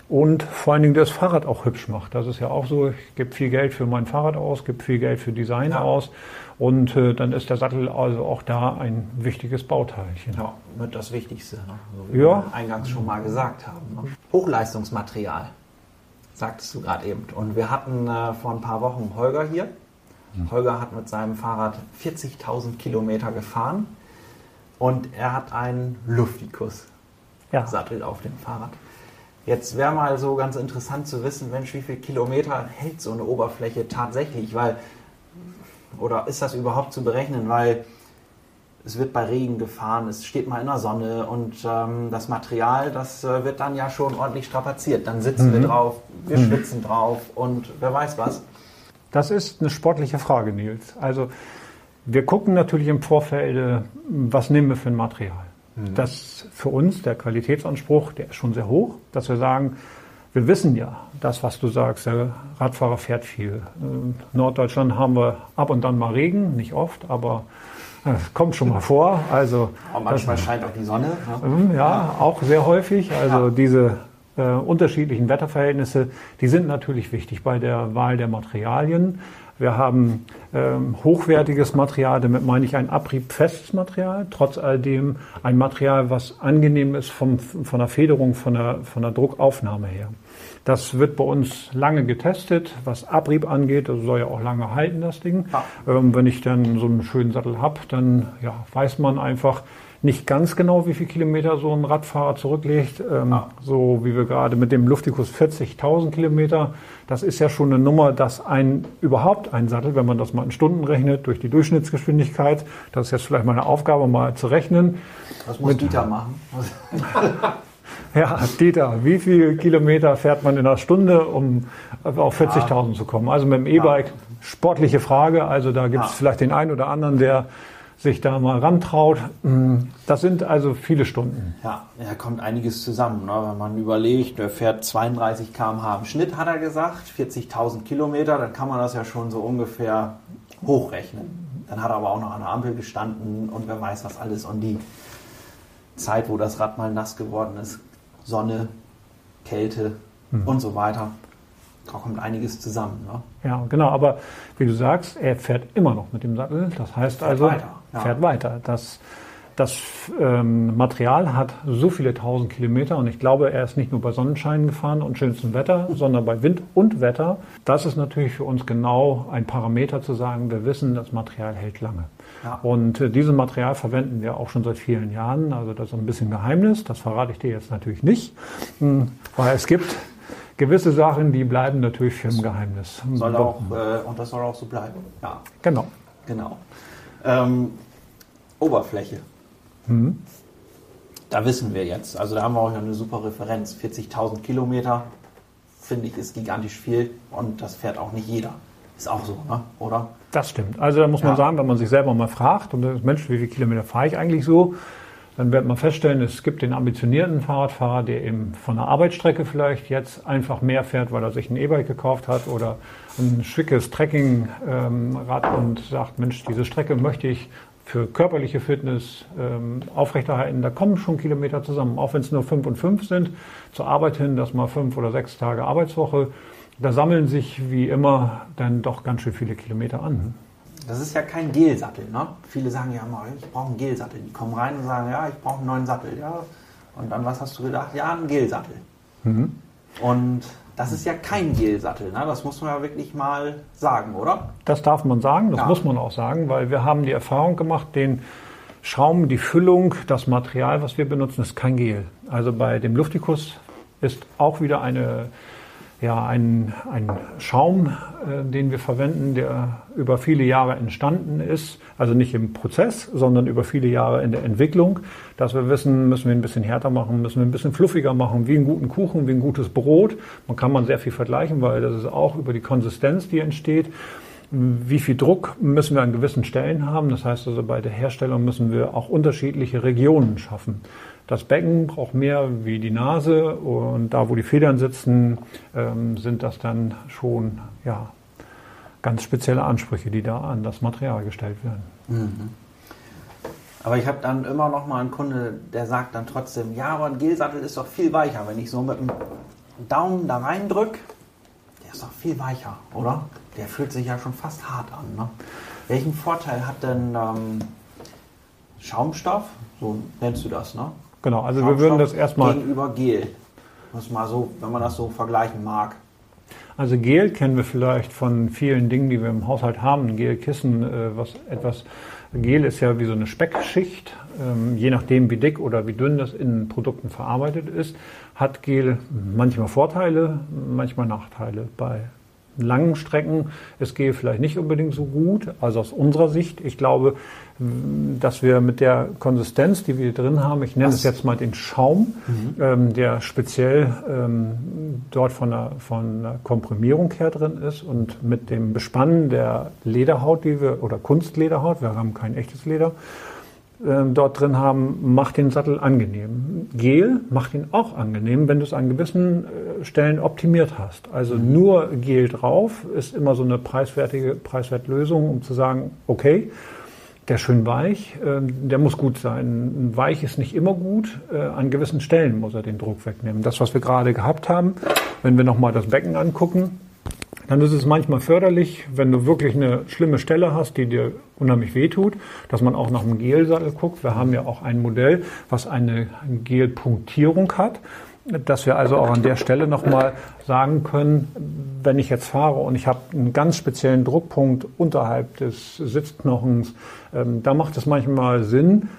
und vor allen Dingen das Fahrrad auch hübsch macht. Das ist ja auch so, ich gebe viel Geld für mein Fahrrad aus, gebe viel Geld für Design ja. aus und äh, dann ist der Sattel also auch da ein wichtiges Bauteilchen. Ja, mit das Wichtigste, ne? so wie ja. wir eingangs schon mal gesagt haben. Ne? Hochleistungsmaterial, sagtest du gerade eben. Und wir hatten äh, vor ein paar Wochen Holger hier. Mhm. Holger hat mit seinem Fahrrad 40.000 Kilometer gefahren und er hat einen Luftikus-Sattel ja. auf dem Fahrrad. Jetzt wäre mal so ganz interessant zu wissen, Mensch, wie viele Kilometer hält so eine Oberfläche tatsächlich? Weil, oder ist das überhaupt zu berechnen? Weil es wird bei Regen gefahren, es steht mal in der Sonne und ähm, das Material, das äh, wird dann ja schon ordentlich strapaziert. Dann sitzen mhm. wir drauf, wir mhm. schwitzen drauf und wer weiß was. Das ist eine sportliche Frage, Nils. Also wir gucken natürlich im Vorfeld, was nehmen wir für ein Material. Mhm. Das für uns, der Qualitätsanspruch, der ist schon sehr hoch, dass wir sagen, wir wissen ja, das, was du sagst, der Radfahrer fährt viel. In Norddeutschland haben wir ab und dann mal Regen, nicht oft, aber es äh, kommt schon mal vor. Also, aber manchmal das, scheint auch die Sonne. Ne? Ja, auch sehr häufig. Also ja. diese äh, unterschiedlichen Wetterverhältnisse, die sind natürlich wichtig bei der Wahl der Materialien. Wir haben ähm, hochwertiges Material, damit meine ich ein abriebfestes Material, trotz alledem ein Material, was angenehm ist vom, von der Federung, von der, von der Druckaufnahme her. Das wird bei uns lange getestet, was Abrieb angeht. Das soll ja auch lange halten, das Ding. Ja. Ähm, wenn ich dann so einen schönen Sattel habe, dann ja, weiß man einfach, nicht ganz genau, wie viele Kilometer so ein Radfahrer zurücklegt. Ähm, ah. So wie wir gerade mit dem Luftikus 40.000 Kilometer. Das ist ja schon eine Nummer, dass ein überhaupt ein Sattel, wenn man das mal in Stunden rechnet, durch die Durchschnittsgeschwindigkeit, das ist jetzt vielleicht mal eine Aufgabe, mal zu rechnen. Was muss mit, Dieter machen? ja, Dieter, wie viele Kilometer fährt man in einer Stunde, um auf 40.000 zu kommen? Also mit dem E-Bike, sportliche Frage. Also da gibt es vielleicht den einen oder anderen, der sich da mal rantraut. Mm, das sind also viele Stunden. Ja, da kommt einiges zusammen. Ne? Wenn man überlegt, der fährt 32 km/h im Schnitt, hat er gesagt, 40.000 Kilometer, dann kann man das ja schon so ungefähr hochrechnen. Dann hat er aber auch noch an der Ampel gestanden und wer weiß was alles. Und die Zeit, wo das Rad mal nass geworden ist, Sonne, Kälte hm. und so weiter da kommt einiges zusammen. Ne? Ja, genau. Aber wie du sagst, er fährt immer noch mit dem Sattel. Das heißt also, weiter. Ja. fährt weiter. Das, das ähm, Material hat so viele tausend Kilometer und ich glaube, er ist nicht nur bei Sonnenschein gefahren und schönstem Wetter, sondern bei Wind und Wetter. Das ist natürlich für uns genau ein Parameter zu sagen, wir wissen, das Material hält lange. Ja. Und äh, dieses Material verwenden wir auch schon seit vielen Jahren. Also das ist ein bisschen Geheimnis. Das verrate ich dir jetzt natürlich nicht, hm, weil es gibt gewisse Sachen, die bleiben natürlich für ein Geheimnis. Soll auch, äh, und das soll auch so bleiben. Ja. Genau. Genau. Ähm, Oberfläche. Mhm. Da wissen wir jetzt. Also da haben wir auch eine super Referenz. 40.000 Kilometer, finde ich, ist gigantisch viel und das fährt auch nicht jeder. Ist auch so, ne? oder? Das stimmt. Also da muss man ja. sagen, wenn man sich selber mal fragt, und Mensch, wie viele Kilometer fahre ich eigentlich so? Dann wird man feststellen, es gibt den ambitionierten Fahrradfahrer, der eben von der Arbeitsstrecke vielleicht jetzt einfach mehr fährt, weil er sich ein E-Bike gekauft hat oder ein schickes Trekkingrad und sagt, Mensch, diese Strecke möchte ich für körperliche Fitness ähm, aufrechterhalten. Da kommen schon Kilometer zusammen, auch wenn es nur fünf und fünf sind. Zur Arbeit hin, das mal fünf oder sechs Tage Arbeitswoche. Da sammeln sich wie immer dann doch ganz schön viele Kilometer an. Das ist ja kein Gelsattel. Ne? Viele sagen ja immer, ich brauche einen Gelsattel. Die kommen rein und sagen, ja, ich brauche einen neuen Sattel. Ja. Und dann, was hast du gedacht? Ja, einen Gelsattel. Mhm. Und das ist ja kein Gelsattel. Ne? Das muss man ja wirklich mal sagen, oder? Das darf man sagen, das ja. muss man auch sagen, weil wir haben die Erfahrung gemacht, den Schaum, die Füllung, das Material, was wir benutzen, ist kein Gel. Also bei dem Luftikus ist auch wieder eine ja, ein, ein Schaum, äh, den wir verwenden, der über viele Jahre entstanden ist. Also nicht im Prozess, sondern über viele Jahre in der Entwicklung. Dass wir wissen, müssen wir ein bisschen härter machen, müssen wir ein bisschen fluffiger machen, wie einen guten Kuchen, wie ein gutes Brot. Man kann man sehr viel vergleichen, weil das ist auch über die Konsistenz, die entsteht. wie viel Druck müssen wir an gewissen Stellen haben. Das heißt also, bei der Herstellung müssen wir auch unterschiedliche Regionen schaffen. Das Becken braucht mehr wie die Nase und da, wo die Federn sitzen, ähm, sind das dann schon ja, ganz spezielle Ansprüche, die da an das Material gestellt werden. Mhm. Aber ich habe dann immer noch mal einen Kunde, der sagt dann trotzdem, ja, aber ein Gelsattel ist doch viel weicher. Wenn ich so mit dem Daumen da reindrücke, der ist doch viel weicher, oder? Der fühlt sich ja schon fast hart an. Ne? Welchen Vorteil hat denn ähm, Schaumstoff? So nennst du das, ne? Genau, also wir würden das erstmal. Gegenüber Gel. Was mal so, wenn man das so vergleichen mag. Also Gel kennen wir vielleicht von vielen Dingen, die wir im Haushalt haben. Gelkissen, äh, was etwas. Gel ist ja wie so eine Speckschicht. Ähm, je nachdem, wie dick oder wie dünn das in Produkten verarbeitet ist, hat Gel manchmal Vorteile, manchmal Nachteile. Bei langen Strecken ist Gel vielleicht nicht unbedingt so gut. Also aus unserer Sicht, ich glaube, dass wir mit der Konsistenz, die wir drin haben, ich nenne es jetzt mal den Schaum, mhm. ähm, der speziell ähm, dort von der, von der Komprimierung her drin ist und mit dem Bespannen der Lederhaut, die wir, oder Kunstlederhaut, wir haben kein echtes Leder, dort drin haben, macht den Sattel angenehm. Gel macht ihn auch angenehm, wenn du es an gewissen äh, Stellen optimiert hast. Also mhm. nur Gel drauf ist immer so eine preiswertige Preiswertlösung, um zu sagen, okay, der ist schön weich, ähm, der muss gut sein. Weich ist nicht immer gut, äh, an gewissen Stellen muss er den Druck wegnehmen. Das, was wir gerade gehabt haben, wenn wir nochmal das Becken angucken, dann ist es manchmal förderlich, wenn du wirklich eine schlimme Stelle hast, die dir unheimlich wehtut, dass man auch nach einem Gelsattel guckt. Wir haben ja auch ein Modell, was eine Gelpunktierung hat dass wir also auch an der Stelle nochmal sagen können, wenn ich jetzt fahre und ich habe einen ganz speziellen Druckpunkt unterhalb des Sitzknochens, ähm, da macht es manchmal Sinn,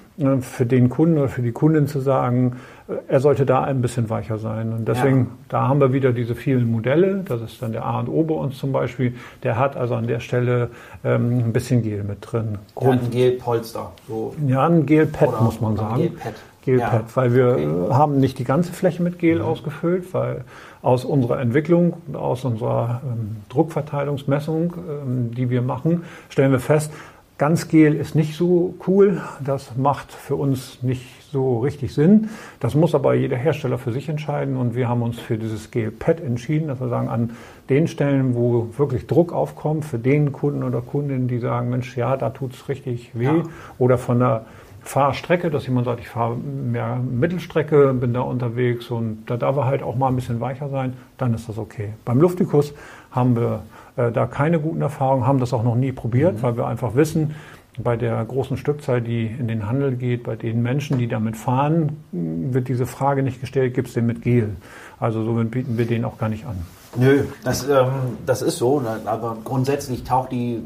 für den Kunden oder für die Kundin zu sagen, äh, er sollte da ein bisschen weicher sein. Und deswegen, ja. da haben wir wieder diese vielen Modelle. Das ist dann der A und O bei uns zum Beispiel. Der hat also an der Stelle ähm, ein bisschen Gel mit drin. Ja, ein Gelpolster. So. Ja, ein Gelpad muss man sagen. Gelpad. Gelpad, ja. weil wir okay. haben nicht die ganze Fläche mit Gel mhm. ausgefüllt, weil aus unserer Entwicklung und aus unserer ähm, Druckverteilungsmessung, ähm, die wir machen, stellen wir fest, ganz Gel ist nicht so cool. Das macht für uns nicht so richtig Sinn. Das muss aber jeder Hersteller für sich entscheiden und wir haben uns für dieses Gel-Pad entschieden, dass wir sagen, an den Stellen, wo wirklich Druck aufkommt, für den Kunden oder Kundinnen, die sagen, Mensch, ja, da tut es richtig weh ja. oder von der Fahrstrecke, dass jemand sagt, ich fahre mehr Mittelstrecke, bin da unterwegs und da darf er halt auch mal ein bisschen weicher sein, dann ist das okay. Beim Luftikus haben wir äh, da keine guten Erfahrungen, haben das auch noch nie probiert, mhm. weil wir einfach wissen, bei der großen Stückzahl, die in den Handel geht, bei den Menschen, die damit fahren, wird diese Frage nicht gestellt, gibt es den mit Gel? Also somit bieten wir den auch gar nicht an. Nö, das, ähm, das ist so, ne? aber grundsätzlich taucht die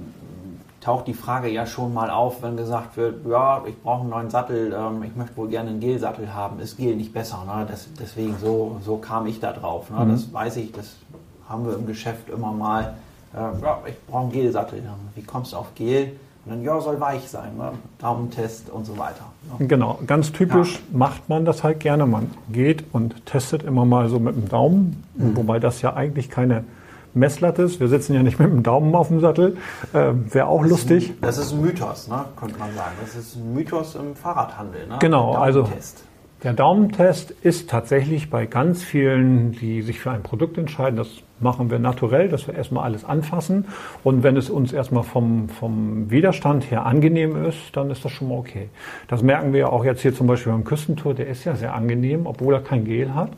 taucht die Frage ja schon mal auf, wenn gesagt wird, ja, ich brauche einen neuen Sattel, ähm, ich möchte wohl gerne einen Gel-Sattel haben, ist Gel nicht besser. Ne? Das, deswegen, so, so kam ich da drauf. Ne? Mhm. Das weiß ich, das haben wir im Geschäft immer mal. Ja, ich brauche einen Gel-Sattel. Wie kommst du auf Gel? Und dann, ja, soll weich sein, ne? Daumentest und so weiter. Ne? Genau, ganz typisch ja. macht man das halt gerne. Man geht und testet immer mal so mit dem Daumen, mhm. wobei das ja eigentlich keine Messlatte ist. Wir sitzen ja nicht mit dem Daumen auf dem Sattel. Äh, Wäre auch das lustig. Ein, das ist ein Mythos, ne? könnte man sagen. Das ist ein Mythos im Fahrradhandel. Ne? Genau, also der Daumentest ist tatsächlich bei ganz vielen, die sich für ein Produkt entscheiden, das machen wir naturell, dass wir erstmal alles anfassen. Und wenn es uns erstmal vom, vom Widerstand her angenehm ist, dann ist das schon mal okay. Das merken wir ja auch jetzt hier zum Beispiel beim Küstentour, der ist ja sehr angenehm, obwohl er kein Gel hat.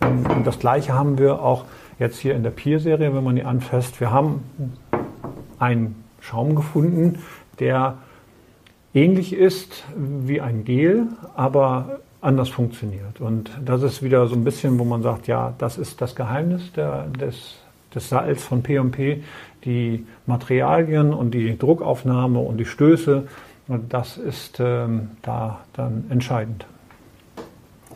Ähm, und das gleiche haben wir auch jetzt hier in der Pier-Serie, wenn man die anfasst, wir haben einen Schaum gefunden, der ähnlich ist wie ein Gel, aber anders funktioniert. Und das ist wieder so ein bisschen, wo man sagt, ja, das ist das Geheimnis der, des, des Salz von P&P, die Materialien und die Druckaufnahme und die Stöße, das ist ähm, da dann entscheidend.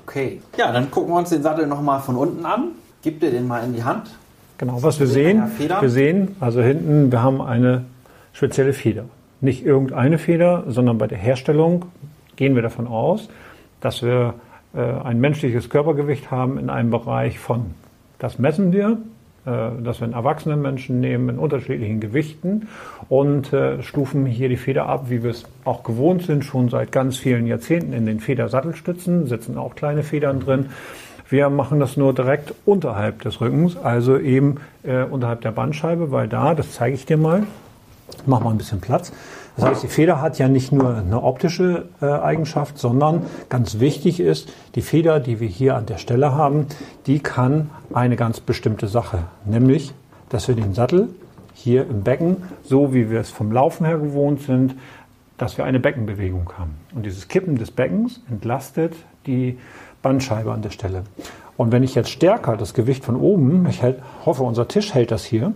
Okay, ja, dann gucken wir uns den Sattel nochmal von unten an. Gib dir den mal in die Hand. Genau, was wir sehen, wir sehen, also hinten, wir haben eine spezielle Feder. Nicht irgendeine Feder, sondern bei der Herstellung gehen wir davon aus, dass wir äh, ein menschliches Körpergewicht haben in einem Bereich von, das messen wir, äh, dass wir einen erwachsenen Menschen nehmen in unterschiedlichen Gewichten und äh, stufen hier die Feder ab, wie wir es auch gewohnt sind, schon seit ganz vielen Jahrzehnten in den Federsattelstützen, sitzen auch kleine Federn drin. Wir machen das nur direkt unterhalb des Rückens, also eben äh, unterhalb der Bandscheibe, weil da, das zeige ich dir mal, mach mal ein bisschen Platz. Das heißt, die Feder hat ja nicht nur eine optische äh, Eigenschaft, sondern ganz wichtig ist, die Feder, die wir hier an der Stelle haben, die kann eine ganz bestimmte Sache, nämlich, dass wir den Sattel hier im Becken, so wie wir es vom Laufen her gewohnt sind, dass wir eine Beckenbewegung haben. Und dieses Kippen des Beckens entlastet die Bandscheibe an der Stelle. Und wenn ich jetzt stärker das Gewicht von oben, ich hoffe, unser Tisch hält das hier,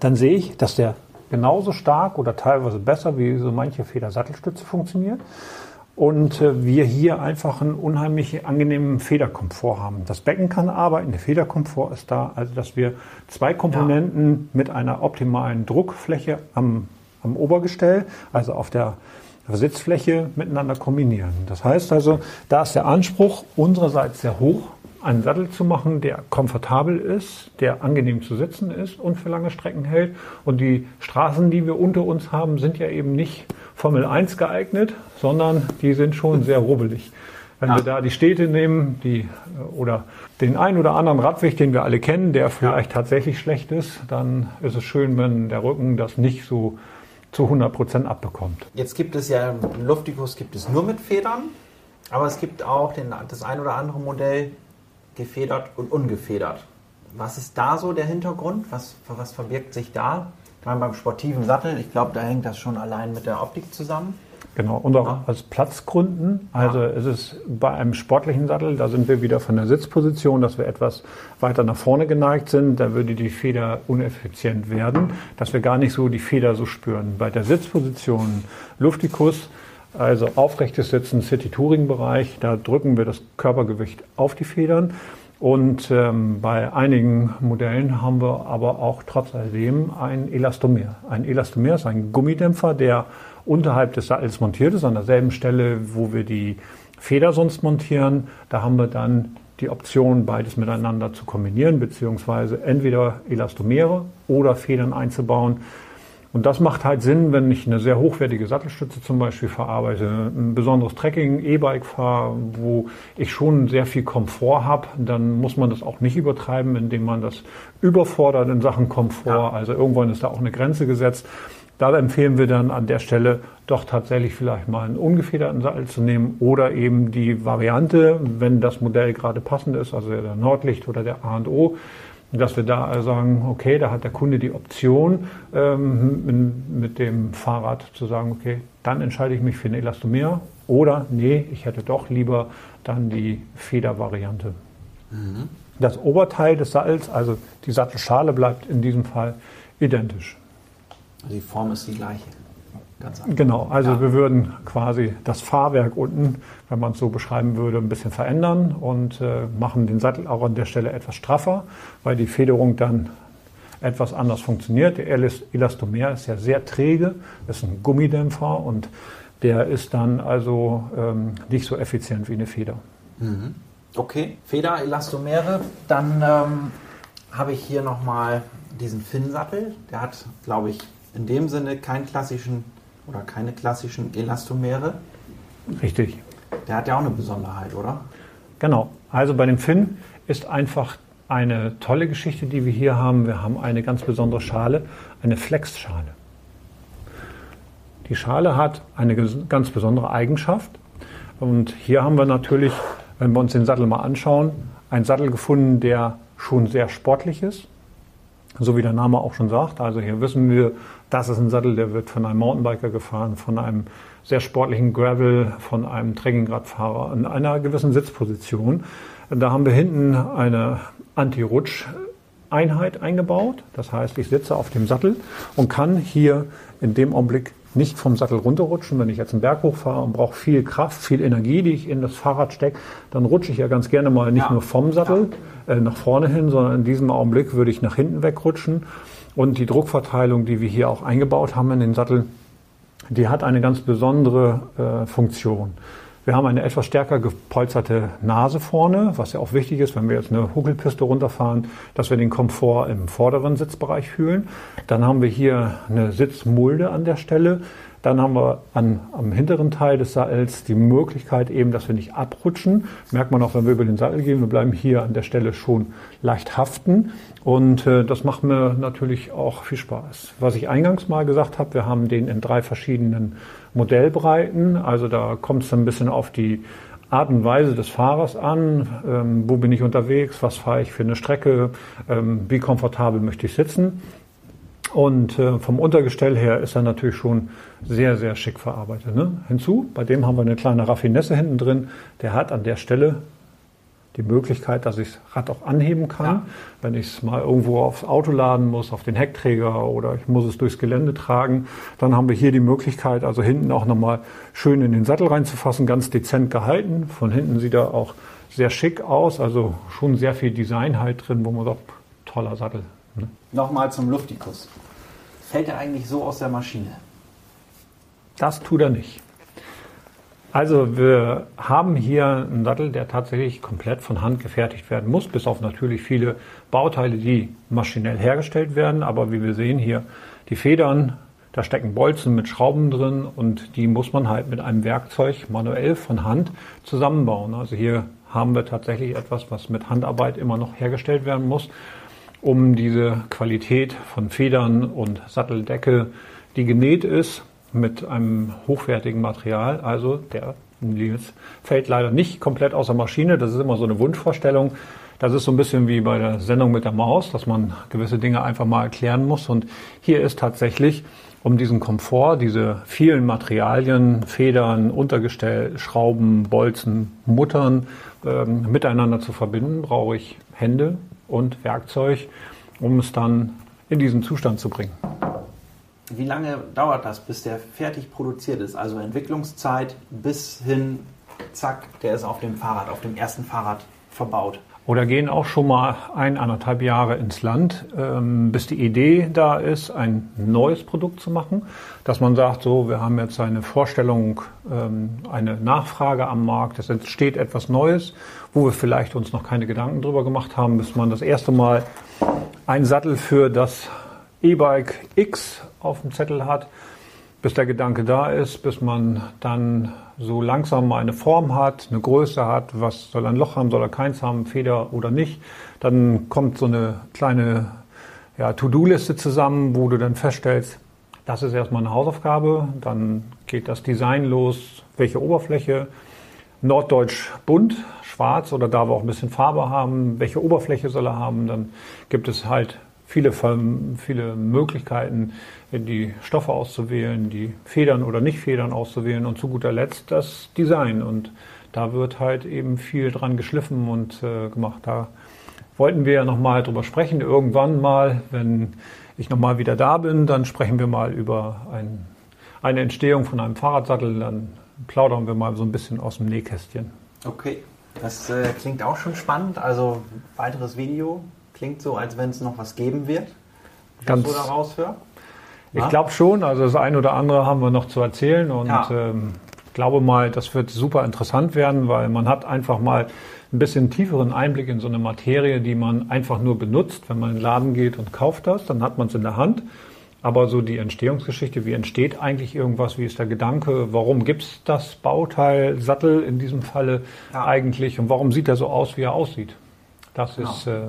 dann sehe ich, dass der genauso stark oder teilweise besser wie so manche Federsattelstütze funktioniert. Und äh, wir hier einfach einen unheimlich angenehmen Federkomfort haben. Das Becken kann arbeiten, der Federkomfort ist da, also dass wir zwei Komponenten ja. mit einer optimalen Druckfläche am, am Obergestell, also auf der Sitzfläche miteinander kombinieren. Das heißt also, da ist der Anspruch unsererseits sehr hoch, einen Sattel zu machen, der komfortabel ist, der angenehm zu sitzen ist und für lange Strecken hält. Und die Straßen, die wir unter uns haben, sind ja eben nicht Formel 1 geeignet, sondern die sind schon sehr rubbelig. Wenn ja. wir da die Städte nehmen, die oder den einen oder anderen Radweg, den wir alle kennen, der vielleicht ja. tatsächlich schlecht ist, dann ist es schön, wenn der Rücken das nicht so zu 100 Prozent abbekommt. Jetzt gibt es ja Luftikus gibt es nur mit Federn, aber es gibt auch den, das ein oder andere Modell, gefedert und ungefedert. Was ist da so der Hintergrund? Was, was verbirgt sich da? Ich meine, beim sportiven Sattel, ich glaube, da hängt das schon allein mit der Optik zusammen. Genau, und auch ja. aus Platzgründen. Also ja. es ist bei einem sportlichen Sattel, da sind wir wieder von der Sitzposition, dass wir etwas weiter nach vorne geneigt sind. Da würde die Feder uneffizient werden, dass wir gar nicht so die Feder so spüren. Bei der Sitzposition Luftikus also aufrechtes Sitzen, City-Touring-Bereich, da drücken wir das Körpergewicht auf die Federn. Und ähm, bei einigen Modellen haben wir aber auch trotz alledem ein Elastomer. Ein Elastomer ist ein Gummidämpfer, der unterhalb des Sattels montiert ist, an derselben Stelle, wo wir die Feder sonst montieren. Da haben wir dann die Option, beides miteinander zu kombinieren, beziehungsweise entweder Elastomere oder Federn einzubauen. Und das macht halt Sinn, wenn ich eine sehr hochwertige Sattelstütze zum Beispiel verarbeite, ein besonderes Trekking, E-Bike fahre, wo ich schon sehr viel Komfort habe, dann muss man das auch nicht übertreiben, indem man das überfordert in Sachen Komfort. Ja. Also irgendwann ist da auch eine Grenze gesetzt. Da empfehlen wir dann an der Stelle doch tatsächlich vielleicht mal einen ungefederten Sattel zu nehmen oder eben die Variante, wenn das Modell gerade passend ist, also der Nordlicht oder der A&O, dass wir da sagen, okay, da hat der Kunde die Option, ähm, mit dem Fahrrad zu sagen, okay, dann entscheide ich mich für ein Elastomer oder nee, ich hätte doch lieber dann die Federvariante. Mhm. Das Oberteil des Sattels, also die Sattelschale, bleibt in diesem Fall identisch. Also die Form ist die gleiche. Ganz genau, also ja. wir würden quasi das Fahrwerk unten, wenn man es so beschreiben würde, ein bisschen verändern und äh, machen den Sattel auch an der Stelle etwas straffer, weil die Federung dann etwas anders funktioniert. Der Elastomer ist ja sehr träge, ist ein Gummidämpfer und der ist dann also ähm, nicht so effizient wie eine Feder. Mhm. Okay, Feder, Elastomere. Dann ähm, habe ich hier nochmal diesen Finn-Sattel. Der hat, glaube ich, in dem Sinne keinen klassischen oder keine klassischen Elastomere. Richtig. Der hat ja auch eine Besonderheit, oder? Genau. Also bei dem Finn ist einfach eine tolle Geschichte, die wir hier haben. Wir haben eine ganz besondere Schale, eine Flexschale. Die Schale hat eine ganz besondere Eigenschaft. Und hier haben wir natürlich, wenn wir uns den Sattel mal anschauen, einen Sattel gefunden, der schon sehr sportlich ist so wie der Name auch schon sagt. Also hier wissen wir, das ist ein Sattel, der wird von einem Mountainbiker gefahren, von einem sehr sportlichen Gravel, von einem Trekkingradfahrer in einer gewissen Sitzposition. Da haben wir hinten eine Anti-Rutsch-Einheit eingebaut. Das heißt, ich sitze auf dem Sattel und kann hier in dem Augenblick nicht vom Sattel runterrutschen. Wenn ich jetzt einen Berg hochfahre und brauche viel Kraft, viel Energie, die ich in das Fahrrad stecke, dann rutsche ich ja ganz gerne mal nicht ja. nur vom Sattel ja. Äh, nach vorne hin, sondern in diesem Augenblick würde ich nach hinten wegrutschen. Und die Druckverteilung, die wir hier auch eingebaut haben in den Sattel, die hat eine ganz besondere äh, Funktion. Wir haben eine etwas stärker gepolsterte Nase vorne, was ja auch wichtig ist, wenn wir jetzt eine Huckelpiste runterfahren, dass wir den Komfort im vorderen Sitzbereich fühlen. Dann haben wir hier eine Sitzmulde an der Stelle. Dann haben wir an, am hinteren Teil des Sattels die Möglichkeit eben, dass wir nicht abrutschen. Merkt man auch, wenn wir über den Sattel gehen. Wir bleiben hier an der Stelle schon leicht haften. Und äh, das macht mir natürlich auch viel Spaß. Was ich eingangs mal gesagt habe, wir haben den in drei verschiedenen Modellbreiten. Also da kommt es ein bisschen auf die Art und Weise des Fahrers an. Ähm, wo bin ich unterwegs? Was fahre ich für eine Strecke? Ähm, wie komfortabel möchte ich sitzen? Und äh, vom Untergestell her ist er natürlich schon sehr, sehr schick verarbeitet. Ne? Hinzu, bei dem haben wir eine kleine Raffinesse hinten drin. Der hat an der Stelle die Möglichkeit, dass ich das Rad auch anheben kann. Ja. Wenn ich es mal irgendwo aufs Auto laden muss, auf den Heckträger oder ich muss es durchs Gelände tragen, dann haben wir hier die Möglichkeit, also hinten auch nochmal schön in den Sattel reinzufassen, ganz dezent gehalten. Von hinten sieht er auch sehr schick aus, also schon sehr viel Design halt drin, wo man sagt, toller Sattel. Ne? Nochmal zum Luftikus. Fällt er eigentlich so aus der Maschine? Das tut er nicht. Also wir haben hier einen Sattel, der tatsächlich komplett von Hand gefertigt werden muss, bis auf natürlich viele Bauteile, die maschinell hergestellt werden. Aber wie wir sehen hier, die Federn, da stecken Bolzen mit Schrauben drin und die muss man halt mit einem Werkzeug manuell von Hand zusammenbauen. Also hier haben wir tatsächlich etwas, was mit Handarbeit immer noch hergestellt werden muss um diese Qualität von Federn und Satteldecke, die genäht ist mit einem hochwertigen Material. Also der Nils fällt leider nicht komplett aus der Maschine. Das ist immer so eine Wunschvorstellung. Das ist so ein bisschen wie bei der Sendung mit der Maus, dass man gewisse Dinge einfach mal erklären muss. Und hier ist tatsächlich, um diesen Komfort, diese vielen Materialien, Federn, Untergestell, Schrauben, Bolzen, Muttern ähm, miteinander zu verbinden, brauche ich Hände, und Werkzeug, um es dann in diesen Zustand zu bringen. Wie lange dauert das, bis der fertig produziert ist? Also Entwicklungszeit bis hin, zack, der ist auf dem Fahrrad, auf dem ersten Fahrrad verbaut. Oder gehen auch schon mal ein, anderthalb Jahre ins Land, ähm, bis die Idee da ist, ein neues Produkt zu machen. Dass man sagt, so, wir haben jetzt eine Vorstellung, ähm, eine Nachfrage am Markt, es entsteht etwas Neues, wo wir vielleicht uns noch keine Gedanken drüber gemacht haben, bis man das erste Mal einen Sattel für das E-Bike X auf dem Zettel hat, bis der Gedanke da ist, bis man dann so langsam mal eine Form hat, eine Größe hat, was soll ein Loch haben, soll er keins haben, Feder oder nicht. Dann kommt so eine kleine ja, To-Do-Liste zusammen, wo du dann feststellst, das ist erstmal eine Hausaufgabe, dann geht das Design los, welche Oberfläche, Norddeutsch bunt, schwarz oder da wir auch ein bisschen Farbe haben, welche Oberfläche soll er haben, dann gibt es halt viele, viele Möglichkeiten, die Stoffe auszuwählen, die Federn oder nicht Federn auszuwählen und zu guter Letzt das Design. Und da wird halt eben viel dran geschliffen und äh, gemacht. Da wollten wir ja nochmal drüber sprechen. Irgendwann mal, wenn ich nochmal wieder da bin, dann sprechen wir mal über ein, eine Entstehung von einem Fahrradsattel. Dann plaudern wir mal so ein bisschen aus dem Nähkästchen. Okay, das äh, klingt auch schon spannend. Also weiteres Video Klingt so, als wenn es noch was geben wird. Ganz, so daraus höre. Ich glaube schon. Also das eine oder andere haben wir noch zu erzählen und ja. ähm, glaube mal, das wird super interessant werden, weil man hat einfach mal ein bisschen tieferen Einblick in so eine Materie, die man einfach nur benutzt. Wenn man in den Laden geht und kauft das, dann hat man es in der Hand. Aber so die Entstehungsgeschichte, wie entsteht eigentlich irgendwas, wie ist der Gedanke, warum gibt es das Bauteil Sattel in diesem Falle ja. eigentlich und warum sieht er so aus, wie er aussieht? Das genau. ist, äh,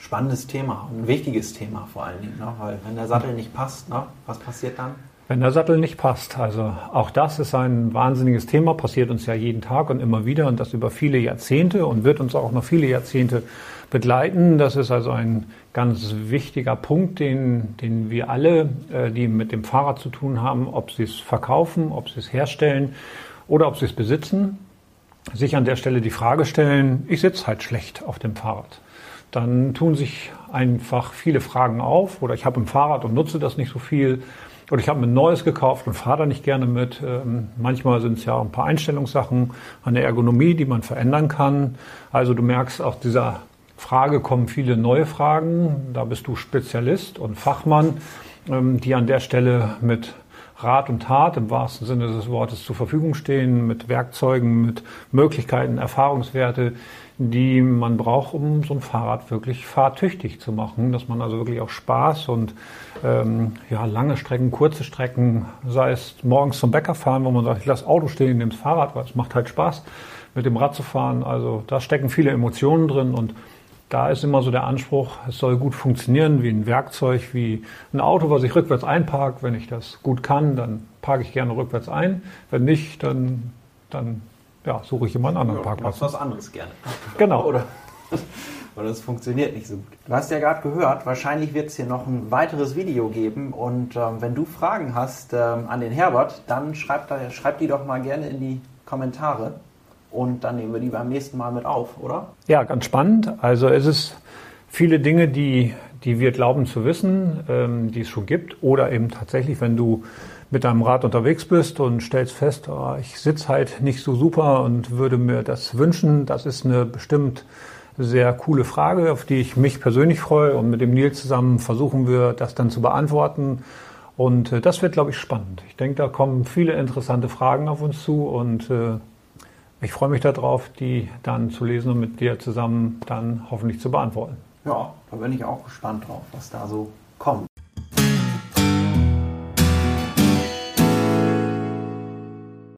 spannendes Thema, ein wichtiges Thema vor allen Dingen, ne? weil wenn der Sattel nicht passt, ne? was passiert dann? Wenn der Sattel nicht passt, also auch das ist ein wahnsinniges Thema, passiert uns ja jeden Tag und immer wieder und das über viele Jahrzehnte und wird uns auch noch viele Jahrzehnte begleiten. Das ist also ein ganz wichtiger Punkt, den, den wir alle, äh, die mit dem Fahrrad zu tun haben, ob sie es verkaufen, ob sie es herstellen oder ob sie es besitzen, sich an der Stelle die Frage stellen, ich sitze halt schlecht auf dem Fahrrad dann tun sich einfach viele Fragen auf. Oder ich habe ein Fahrrad und nutze das nicht so viel. Oder ich habe mir ein neues gekauft und fahre da nicht gerne mit. Ähm, manchmal sind es ja auch ein paar Einstellungssachen an der Ergonomie, die man verändern kann. Also du merkst, auch dieser Frage kommen viele neue Fragen. Da bist du Spezialist und Fachmann, ähm, die an der Stelle mit Rat und Tat im wahrsten Sinne des Wortes zur Verfügung stehen, mit Werkzeugen, mit Möglichkeiten, Erfahrungswerte, die man braucht, um so ein Fahrrad wirklich fahrtüchtig zu machen, dass man also wirklich auch Spaß und ähm, ja, lange Strecken, kurze Strecken, sei es morgens zum Bäcker fahren, wo man sagt, ich lasse Auto stehen, nehme das Fahrrad, weil es macht halt Spaß, mit dem Rad zu fahren. Also da stecken viele Emotionen drin und da ist immer so der Anspruch, es soll gut funktionieren wie ein Werkzeug, wie ein Auto, was ich rückwärts einparke. Wenn ich das gut kann, dann parke ich gerne rückwärts ein. Wenn nicht, dann, dann ja, suche ich immer einen anderen ja, Parkplatz. was anderes gerne. Genau. Oder, oder es funktioniert nicht so gut. Du hast ja gerade gehört, wahrscheinlich wird es hier noch ein weiteres Video geben. Und ähm, wenn du Fragen hast ähm, an den Herbert, dann schreib, da, schreib die doch mal gerne in die Kommentare und dann nehmen wir die beim nächsten Mal mit auf, oder? Ja, ganz spannend. Also es ist viele Dinge, die, die wir glauben zu wissen, ähm, die es schon gibt. Oder eben tatsächlich, wenn du mit deinem Rad unterwegs bist und stellst fest, oh, ich sitze halt nicht so super und würde mir das wünschen. Das ist eine bestimmt sehr coole Frage, auf die ich mich persönlich freue. Und mit dem Nils zusammen versuchen wir das dann zu beantworten. Und äh, das wird, glaube ich, spannend. Ich denke, da kommen viele interessante Fragen auf uns zu und äh, ich freue mich darauf, die dann zu lesen und mit dir zusammen dann hoffentlich zu beantworten. Ja, da bin ich auch gespannt drauf, was da so kommt.